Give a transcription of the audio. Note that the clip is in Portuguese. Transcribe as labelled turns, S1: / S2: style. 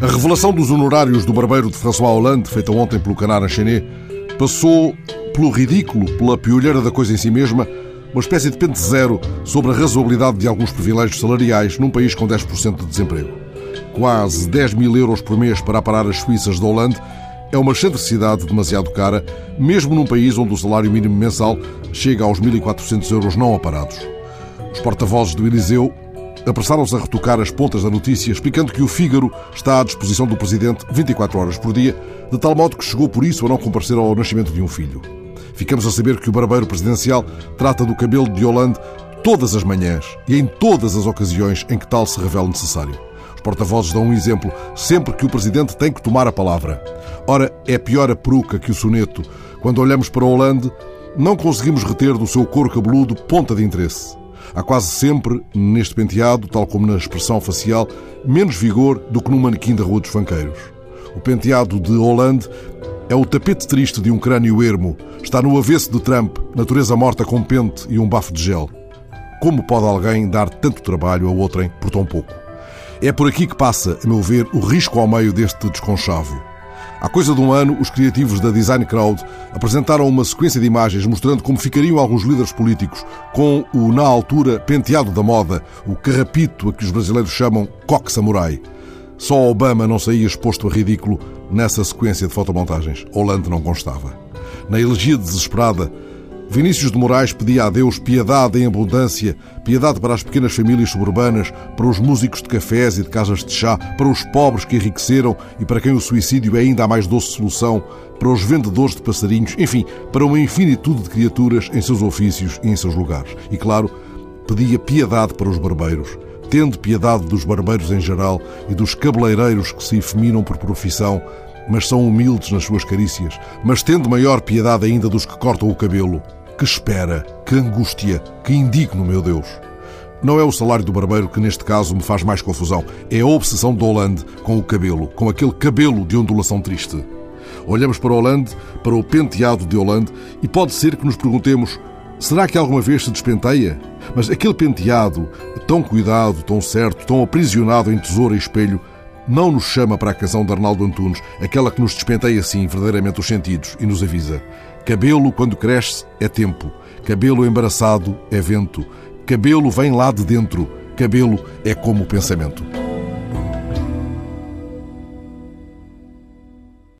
S1: A revelação dos honorários do barbeiro de François Hollande, feita ontem pelo Canard Enchaîné, passou pelo ridículo, pela piolheira da coisa em si mesma, uma espécie de pente zero sobre a razoabilidade de alguns privilégios salariais num país com 10% de desemprego. Quase 10 mil euros por mês para aparar as Suíças de Hollande é uma excentricidade demasiado cara, mesmo num país onde o salário mínimo mensal chega aos 1.400 euros não aparados. Os porta-vozes do Eliseu apressaram-se a retocar as pontas da notícia, explicando que o Fígaro está à disposição do Presidente 24 horas por dia, de tal modo que chegou por isso a não comparecer ao nascimento de um filho. Ficamos a saber que o barbeiro presidencial trata do cabelo de Hollande todas as manhãs e em todas as ocasiões em que tal se revela necessário. Porta-vozes dão um exemplo sempre que o Presidente tem que tomar a palavra. Ora, é pior a peruca que o soneto. Quando olhamos para Hollande, não conseguimos reter do seu couro cabeludo ponta de interesse. Há quase sempre, neste penteado, tal como na expressão facial, menos vigor do que num manequim da Rua dos Fanqueiros. O penteado de Hollande é o tapete triste de um crânio ermo. Está no avesso de Trump, natureza morta com pente e um bafo de gel. Como pode alguém dar tanto trabalho a outrem por tão pouco? É por aqui que passa, a meu ver, o risco ao meio deste desconchavo. Há coisa de um ano, os criativos da Design Crowd apresentaram uma sequência de imagens mostrando como ficariam alguns líderes políticos com o, na altura, penteado da moda, o carrapito a que os brasileiros chamam coque samurai. Só Obama não saía exposto a ridículo nessa sequência de fotomontagens. Hollande não constava. Na elegia desesperada, Vinícius de Moraes pedia a Deus piedade em abundância, piedade para as pequenas famílias suburbanas, para os músicos de cafés e de casas de chá, para os pobres que enriqueceram e para quem o suicídio é ainda a mais doce solução, para os vendedores de passarinhos, enfim, para uma infinitude de criaturas em seus ofícios e em seus lugares. E, claro, pedia piedade para os barbeiros. Tende piedade dos barbeiros em geral e dos cabeleireiros que se efeminam por profissão, mas são humildes nas suas carícias, mas tendo maior piedade ainda dos que cortam o cabelo. Que espera, que angústia, que indigno, meu Deus! Não é o salário do barbeiro que neste caso me faz mais confusão, é a obsessão de Hollande com o cabelo, com aquele cabelo de ondulação triste. Olhamos para Hollande, para o penteado de Hollande, e pode ser que nos perguntemos: será que alguma vez se despenteia? Mas aquele penteado, tão cuidado, tão certo, tão aprisionado em tesoura e espelho, não nos chama para a canção de Arnaldo Antunes, aquela que nos despenteia assim verdadeiramente os sentidos e nos avisa. Cabelo, quando cresce, é tempo. Cabelo embaraçado é vento. Cabelo vem lá de dentro. Cabelo é como o pensamento.